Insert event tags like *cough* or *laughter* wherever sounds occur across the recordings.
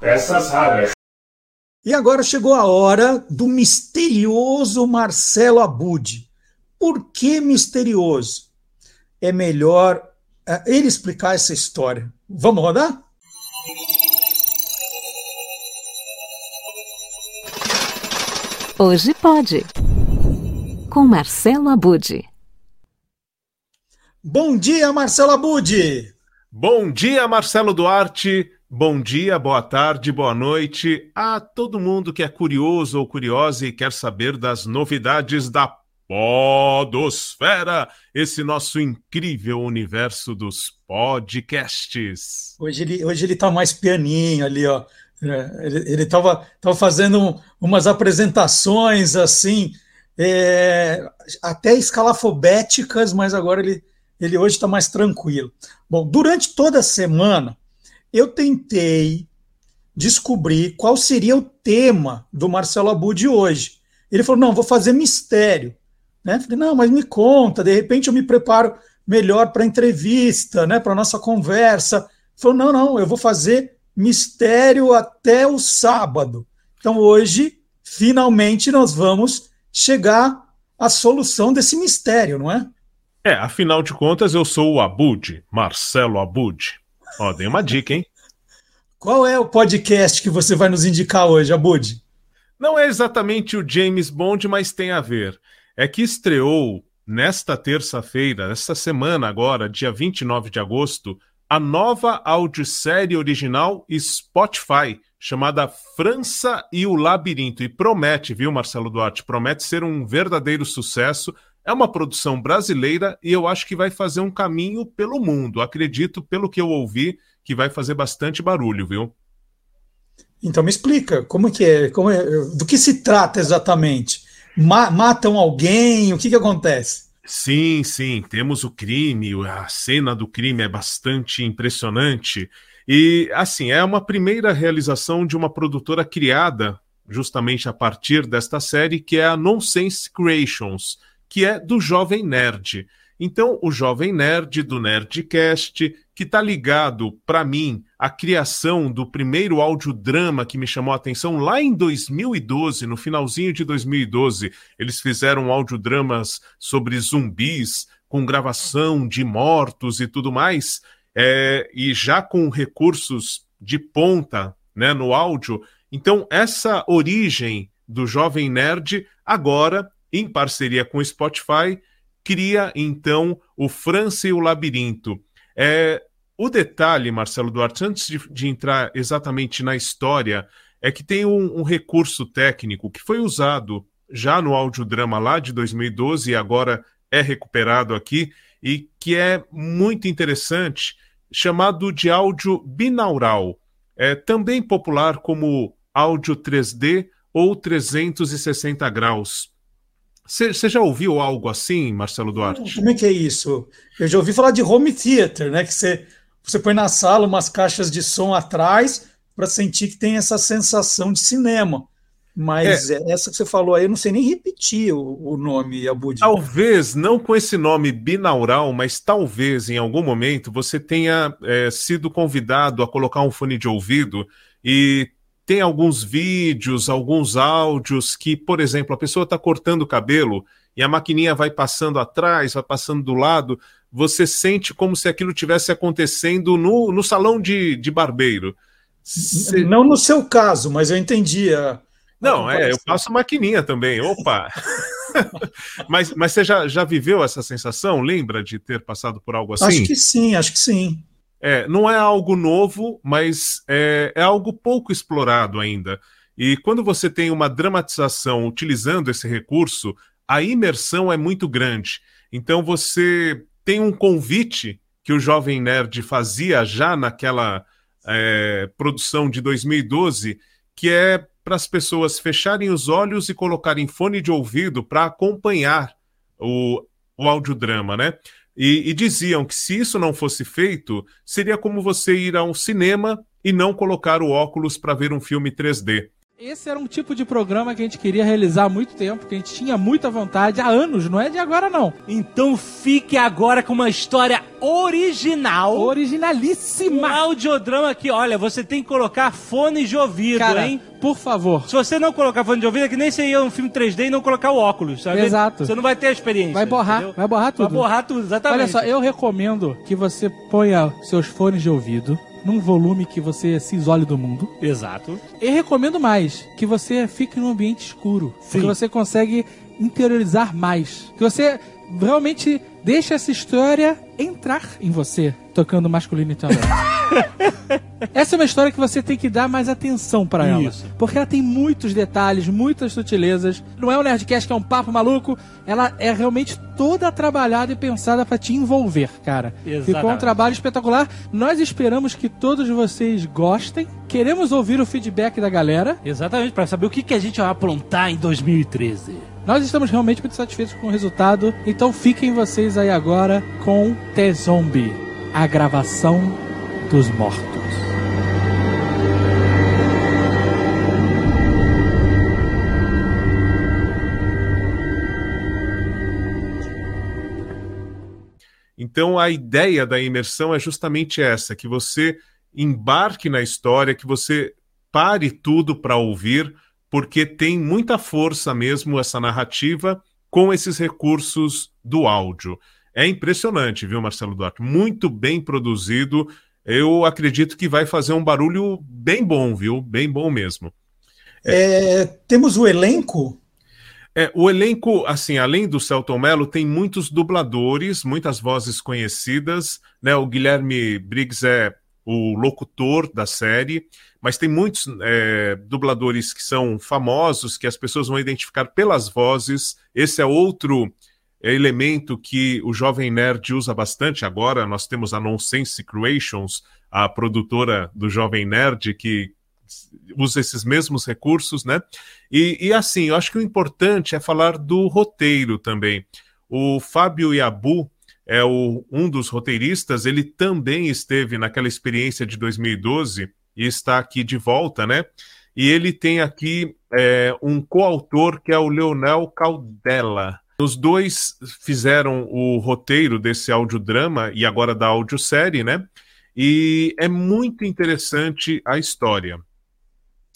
Peças raras. E agora chegou a hora do misterioso Marcelo Abud. Por que misterioso? É melhor uh, ele explicar essa história. Vamos rodar? Hoje pode. Com Marcelo Abud. Bom dia, Marcelo Abud. Bom dia, Marcelo Duarte. Bom dia, boa tarde, boa noite a todo mundo que é curioso ou curiosa e quer saber das novidades da Podosfera, esse nosso incrível universo dos podcasts. Hoje ele, hoje ele tá mais pianinho ali, ó. É, ele estava tava fazendo umas apresentações assim, é, até escalafobéticas, mas agora ele, ele hoje está mais tranquilo. Bom, durante toda a semana eu tentei descobrir qual seria o tema do Marcelo Abud hoje. Ele falou: não, vou fazer mistério. Né? Falei, não, mas me conta, de repente eu me preparo melhor para a entrevista, né, para a nossa conversa. Ele falou: não, não, eu vou fazer mistério até o sábado. Então hoje, finalmente, nós vamos chegar à solução desse mistério, não é? É, afinal de contas, eu sou o Abud, Marcelo Abud. Ó, dei uma dica, hein? Qual é o podcast que você vai nos indicar hoje, Abud? Não é exatamente o James Bond, mas tem a ver. É que estreou nesta terça-feira, esta semana agora, dia 29 de agosto, a nova audiosérie original Spotify, chamada França e o Labirinto. E promete, viu, Marcelo Duarte? Promete ser um verdadeiro sucesso. É uma produção brasileira e eu acho que vai fazer um caminho pelo mundo. Acredito, pelo que eu ouvi, que vai fazer bastante barulho, viu? Então me explica, como que é, como é do que se trata exatamente? Ma matam alguém? O que, que acontece? Sim, sim, temos o crime, a cena do crime é bastante impressionante. E, assim, é uma primeira realização de uma produtora criada justamente a partir desta série, que é a Nonsense Creations, que é do Jovem Nerd. Então, o Jovem Nerd do Nerdcast, que está ligado, para mim, à criação do primeiro audiodrama que me chamou a atenção lá em 2012, no finalzinho de 2012. Eles fizeram audiodramas sobre zumbis, com gravação de mortos e tudo mais, é, e já com recursos de ponta né, no áudio. Então, essa origem do Jovem Nerd, agora, em parceria com o Spotify, cria então o França e o Labirinto. É, o detalhe, Marcelo Duarte, antes de, de entrar exatamente na história, é que tem um, um, recurso técnico que foi usado já no audiodrama lá de 2012 e agora é recuperado aqui, e que é muito interessante, chamado de áudio binaural, é também popular como áudio 3D ou 360 graus. Você já ouviu algo assim, Marcelo Duarte? Como é que é isso? Eu já ouvi falar de home theater, né? Que você, você põe na sala umas caixas de som atrás para sentir que tem essa sensação de cinema. Mas é. essa que você falou aí, eu não sei nem repetir o, o nome, Abud. Talvez, não com esse nome binaural, mas talvez em algum momento você tenha é, sido convidado a colocar um fone de ouvido e tem alguns vídeos, alguns áudios que, por exemplo, a pessoa está cortando o cabelo e a maquininha vai passando atrás, vai passando do lado, você sente como se aquilo tivesse acontecendo no, no salão de, de barbeiro. Cê... Não no seu caso, mas eu entendi. A... Não, é, eu passo maquininha também. Opa! *laughs* mas, mas você já, já viveu essa sensação? Lembra de ter passado por algo assim? Acho que sim, acho que sim. É, não é algo novo, mas é, é algo pouco explorado ainda. E quando você tem uma dramatização utilizando esse recurso, a imersão é muito grande. Então você tem um convite que o Jovem Nerd fazia já naquela é, produção de 2012, que é para as pessoas fecharem os olhos e colocarem fone de ouvido para acompanhar o, o audiodrama, né? E, e, diziam que se isso não fosse feito, seria como você ir a um cinema e não colocar o óculos para ver um filme 3D. Esse era um tipo de programa que a gente queria realizar há muito tempo, que a gente tinha muita vontade, há anos, não é de agora não. Então fique agora com uma história original. Originalíssima. Um audiodrama aqui, olha, você tem que colocar fone de ouvido, Cara, hein? por favor. Se você não colocar fone de ouvido, é que nem você ia um filme 3D e não colocar o óculos, sabe? Exato. Você não vai ter a experiência. Vai borrar, entendeu? vai borrar tudo. Vai borrar tudo, exatamente. Olha só, eu recomendo que você ponha seus fones de ouvido num volume que você se isole do mundo. Exato. E recomendo mais que você fique num ambiente escuro, Sim. porque você consegue interiorizar mais. Que você realmente deixe essa história entrar em você, tocando masculino e também. *laughs* Essa é uma história que você tem que dar mais atenção pra ela. Isso. Porque ela tem muitos detalhes, muitas sutilezas. Não é um Nerdcast que é um papo maluco. Ela é realmente toda trabalhada e pensada pra te envolver, cara. Ficou um Exatamente. trabalho espetacular. Nós esperamos que todos vocês gostem. Queremos ouvir o feedback da galera. Exatamente, pra saber o que, que a gente vai aprontar em 2013. Nós estamos realmente muito satisfeitos com o resultado. Então fiquem vocês aí agora com T-Zombie, a gravação dos mortos. Então a ideia da imersão é justamente essa, que você embarque na história, que você pare tudo para ouvir, porque tem muita força mesmo essa narrativa com esses recursos do áudio. É impressionante, viu, Marcelo Duarte? Muito bem produzido. Eu acredito que vai fazer um barulho bem bom, viu? Bem bom mesmo. É, temos o elenco. É, o elenco, assim, além do Celton Mello, tem muitos dubladores, muitas vozes conhecidas, né? O Guilherme Briggs é o locutor da série, mas tem muitos é, dubladores que são famosos, que as pessoas vão identificar pelas vozes. Esse é outro elemento que o Jovem Nerd usa bastante agora. Nós temos a Nonsense Creations, a produtora do Jovem Nerd, que usa esses mesmos recursos, né? E, e, assim, eu acho que o importante é falar do roteiro também. O Fábio Yabu é o, um dos roteiristas, ele também esteve naquela experiência de 2012 e está aqui de volta, né? E ele tem aqui é, um coautor que é o Leonel Caldela. Os dois fizeram o roteiro desse audiodrama e agora da audiosérie, né? E é muito interessante a história.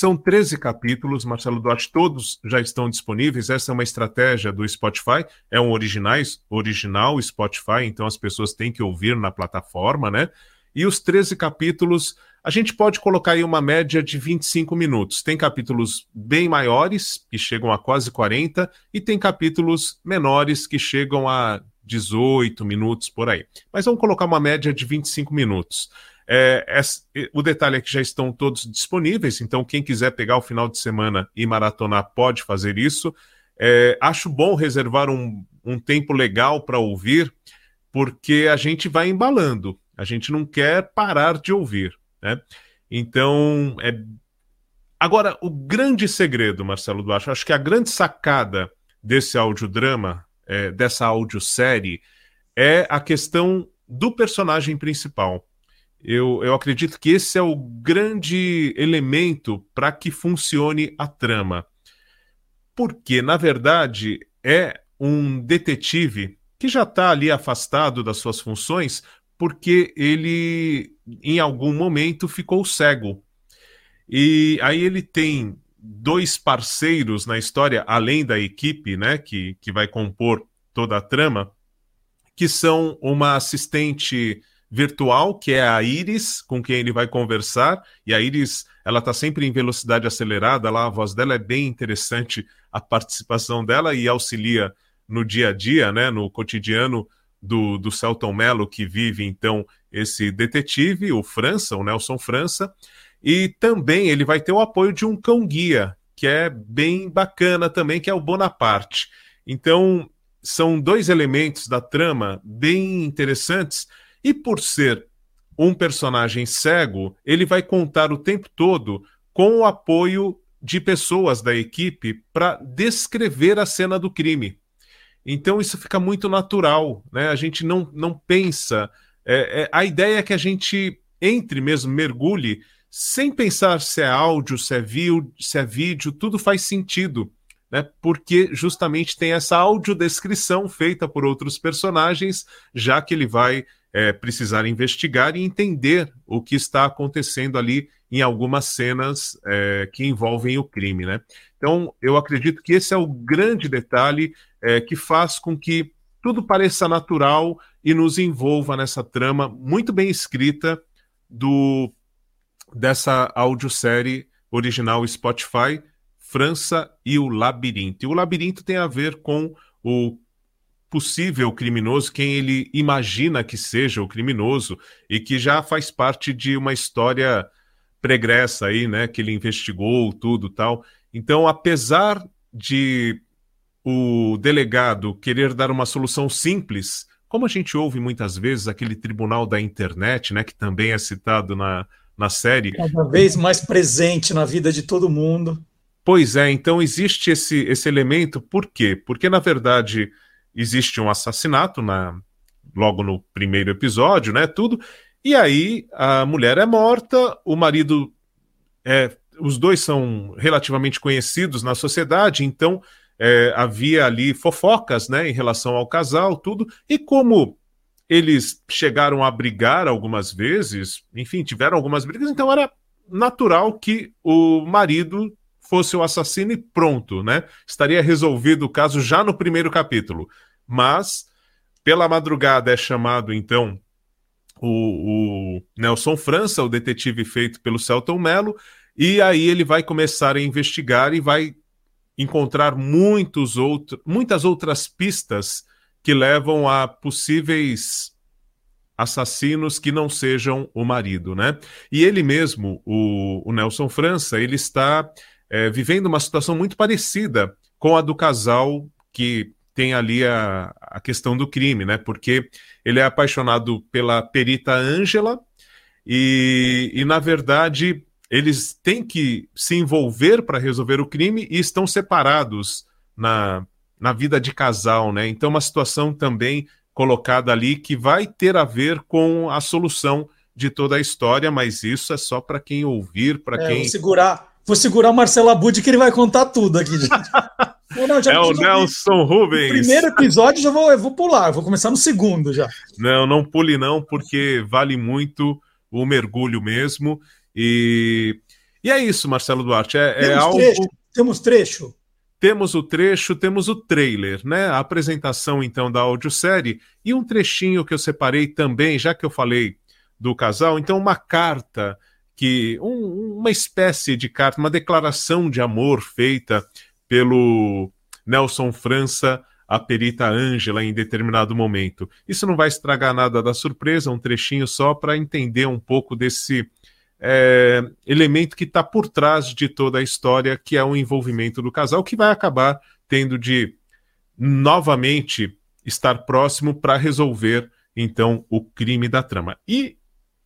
São 13 capítulos, Marcelo Duarte, todos já estão disponíveis. Essa é uma estratégia do Spotify, é um originais, original Spotify, então as pessoas têm que ouvir na plataforma, né? E os 13 capítulos, a gente pode colocar aí uma média de 25 minutos. Tem capítulos bem maiores, que chegam a quase 40, e tem capítulos menores, que chegam a 18 minutos por aí. Mas vamos colocar uma média de 25 minutos. É, é, o detalhe é que já estão todos disponíveis, então quem quiser pegar o final de semana e maratonar pode fazer isso. É, acho bom reservar um, um tempo legal para ouvir, porque a gente vai embalando, a gente não quer parar de ouvir. Né? Então, é... agora, o grande segredo, Marcelo Duarte, acho que a grande sacada desse audiodrama, é, dessa audiosérie, é a questão do personagem principal. Eu, eu acredito que esse é o grande elemento para que funcione a trama. Porque, na verdade, é um detetive que já está ali afastado das suas funções porque ele, em algum momento, ficou cego. E aí ele tem dois parceiros na história, além da equipe né, que, que vai compor toda a trama, que são uma assistente virtual, que é a Iris, com quem ele vai conversar, e a Iris, ela está sempre em velocidade acelerada, lá a voz dela é bem interessante, a participação dela, e auxilia no dia a dia, né, no cotidiano do, do Celton Mello, que vive, então, esse detetive, o França, o Nelson França, e também ele vai ter o apoio de um cão-guia, que é bem bacana também, que é o Bonaparte. Então, são dois elementos da trama bem interessantes, e por ser um personagem cego, ele vai contar o tempo todo com o apoio de pessoas da equipe para descrever a cena do crime. Então isso fica muito natural, né? A gente não, não pensa. É, é, a ideia é que a gente entre mesmo, mergulhe sem pensar se é áudio, se é, vídeo, se é vídeo, tudo faz sentido. Né, porque justamente tem essa audiodescrição feita por outros personagens, já que ele vai é, precisar investigar e entender o que está acontecendo ali em algumas cenas é, que envolvem o crime. Né? Então, eu acredito que esse é o grande detalhe é, que faz com que tudo pareça natural e nos envolva nessa trama muito bem escrita do dessa audiosérie original Spotify, França e o Labirinto. E o Labirinto tem a ver com o possível criminoso, quem ele imagina que seja o criminoso e que já faz parte de uma história pregressa aí, né, que ele investigou tudo, tal. Então, apesar de o delegado querer dar uma solução simples, como a gente ouve muitas vezes aquele tribunal da internet, né, que também é citado na, na série. Cada vez mais presente na vida de todo mundo. Pois é, então existe esse, esse elemento, por quê? Porque, na verdade, existe um assassinato na, logo no primeiro episódio, né? Tudo. E aí a mulher é morta, o marido é. Os dois são relativamente conhecidos na sociedade, então é, havia ali fofocas né, em relação ao casal, tudo. E como eles chegaram a brigar algumas vezes, enfim, tiveram algumas brigas, então era natural que o marido fosse o assassino e pronto, né? Estaria resolvido o caso já no primeiro capítulo. Mas, pela madrugada, é chamado então o, o Nelson França, o detetive feito pelo Celton Mello, e aí ele vai começar a investigar e vai encontrar muitos outro, muitas outras pistas que levam a possíveis assassinos que não sejam o marido, né? E ele mesmo, o, o Nelson França, ele está é, vivendo uma situação muito parecida com a do casal que tem ali a, a questão do crime, né? Porque ele é apaixonado pela perita Ângela e, e, na verdade, eles têm que se envolver para resolver o crime e estão separados na, na vida de casal, né? Então, uma situação também colocada ali que vai ter a ver com a solução de toda a história, mas isso é só para quem ouvir, para é, quem. Vou segurar, vou segurar o Marcelo Abud que ele vai contar tudo aqui, gente. *laughs* Não, é o Nelson Rubens. No primeiro episódio já vou, eu vou pular, vou começar no segundo já. Não, não pule não, porque vale muito o mergulho mesmo. E, e é isso, Marcelo Duarte. É, é temos algo. Trecho, temos trecho. Temos o trecho, temos o trailer, né? A apresentação então da audiosérie e um trechinho que eu separei também, já que eu falei do casal, então uma carta que um, uma espécie de carta, uma declaração de amor feita pelo Nelson França a perita Ângela em determinado momento. Isso não vai estragar nada da surpresa, um trechinho só para entender um pouco desse é, elemento que está por trás de toda a história, que é o envolvimento do casal, que vai acabar tendo de novamente estar próximo para resolver então o crime da trama. E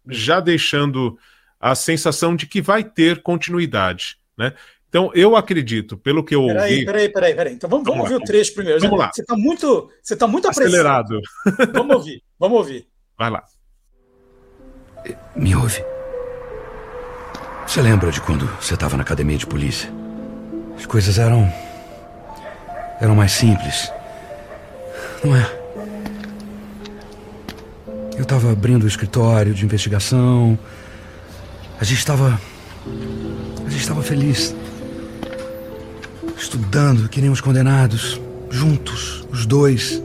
já deixando a sensação de que vai ter continuidade, né? Então, eu acredito, pelo que eu ouvi. Peraí, peraí, peraí, peraí. Então vamos, vamos, vamos ouvir o trecho primeiro. Vamos lá. Você está muito, você tá muito acelerado. Vamos ouvir, vamos ouvir. Vai lá. Me ouve. Você lembra de quando você estava na academia de polícia? As coisas eram. eram mais simples. Não é? Eu estava abrindo o escritório de investigação. A gente estava. A gente estava feliz. Estudando, que nem os condenados. Juntos, os dois.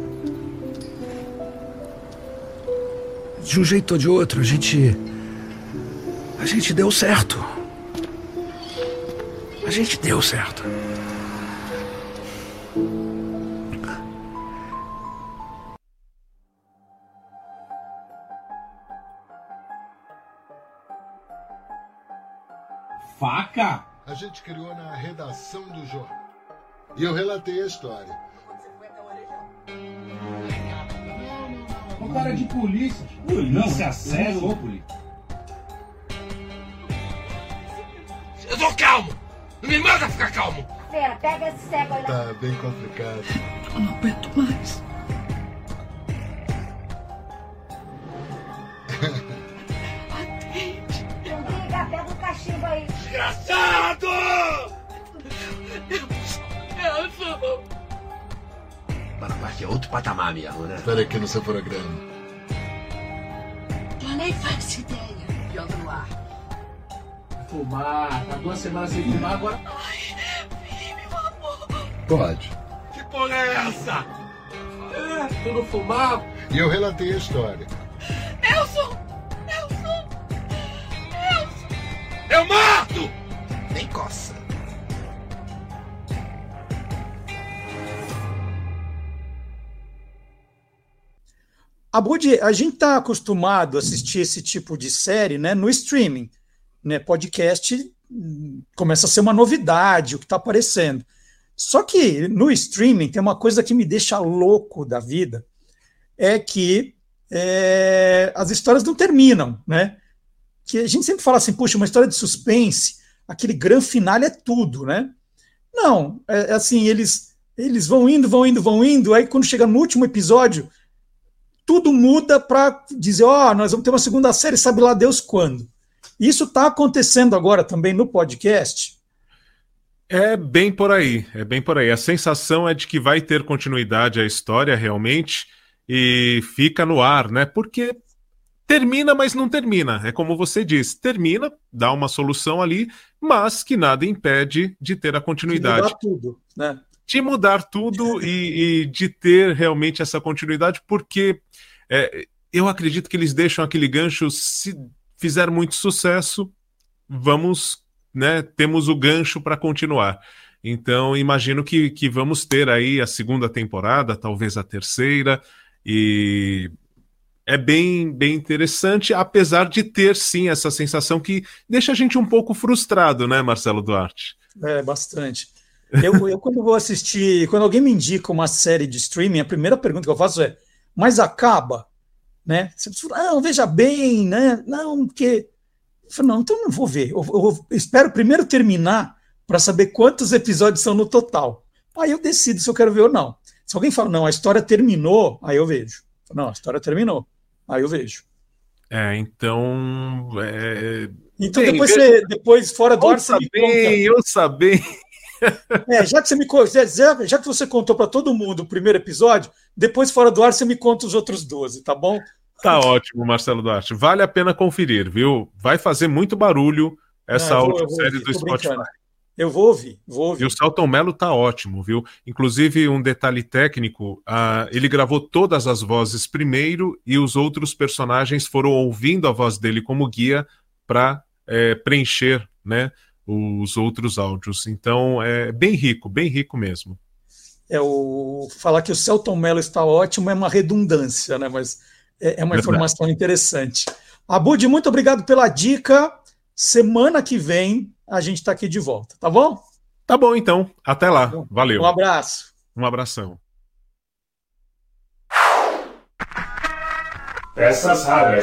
De um jeito ou de outro, a gente. A gente deu certo. A gente deu certo. Faca? A gente criou na redação do jornal. E eu relatei a história. Um cara de polícia. Polícia, sério. Eu tô calmo! Me manda ficar calmo! Fera, pega esse cego aí. Tá bem complicado. Eu não aguento mais. Não liga, pega o limpa aí. Desgraçado! Elson! Panamá é outro patamar mesmo, né? Espera aqui no seu programa. Eu nem faço ideia. Fumar, tá duas semanas sem fumar, agora. Pode. Que porra é essa? É, tudo fumar. E eu relatei a história. Elson! Elson! Elson! Eu mato! Nem coça. Abud, a gente está acostumado a assistir esse tipo de série né, no streaming. Né, podcast começa a ser uma novidade, o que está aparecendo. Só que no streaming tem uma coisa que me deixa louco da vida, é que é, as histórias não terminam, né? Que a gente sempre fala assim, puxa, uma história de suspense, aquele grande final é tudo, né? Não, é, é assim, eles, eles vão indo, vão indo, vão indo, aí quando chega no último episódio, tudo muda para dizer, ó, oh, nós vamos ter uma segunda série, sabe lá Deus quando. Isso está acontecendo agora também no podcast. É bem por aí, é bem por aí. A sensação é de que vai ter continuidade a história realmente e fica no ar, né? Porque termina, mas não termina. É como você diz, termina, dá uma solução ali, mas que nada impede de ter a continuidade. De mudar tudo, né? De mudar tudo e, e de ter realmente essa continuidade, porque é, eu acredito que eles deixam aquele gancho, se fizer muito sucesso, vamos né, temos o gancho para continuar. Então, imagino que, que vamos ter aí a segunda temporada, talvez a terceira, e é bem, bem interessante, apesar de ter sim essa sensação que deixa a gente um pouco frustrado, né, Marcelo Duarte? É, bastante. Eu, eu quando vou assistir, quando alguém me indica uma série de streaming, a primeira pergunta que eu faço é: mas acaba? Né? Você fala, não, veja bem, né? Não, porque eu falei, não, então não vou ver. Eu, eu, espero primeiro terminar para saber quantos episódios são no total. Aí eu decido se eu quero ver ou não. Se alguém fala, não, a história terminou, aí eu vejo. Não, a história terminou. Aí eu vejo. É, então. É... Então depois, você, depois, fora do ar, você me. Eu sabia. *laughs* É, já que você me já, já que você contou para todo mundo o primeiro episódio, depois fora do ar você me conta os outros 12, tá bom? Tá ótimo, Marcelo Duarte. Vale a pena conferir, viu? Vai fazer muito barulho essa Não, vou, série do Spotify. Brincando. Eu vou ouvir, vou ouvir. E o Celton Mello tá ótimo, viu? Inclusive, um detalhe técnico, uh, ele gravou todas as vozes primeiro e os outros personagens foram ouvindo a voz dele como guia para é, preencher né, os outros áudios. Então, é bem rico, bem rico mesmo. É, o... Falar que o Celton Mello está ótimo é uma redundância, né? Mas é, é uma informação interessante. Abud, muito obrigado pela dica. Semana que vem a gente está aqui de volta, tá bom? Tá bom, então. Até lá. Valeu. Um abraço. Um abração. Peças raras.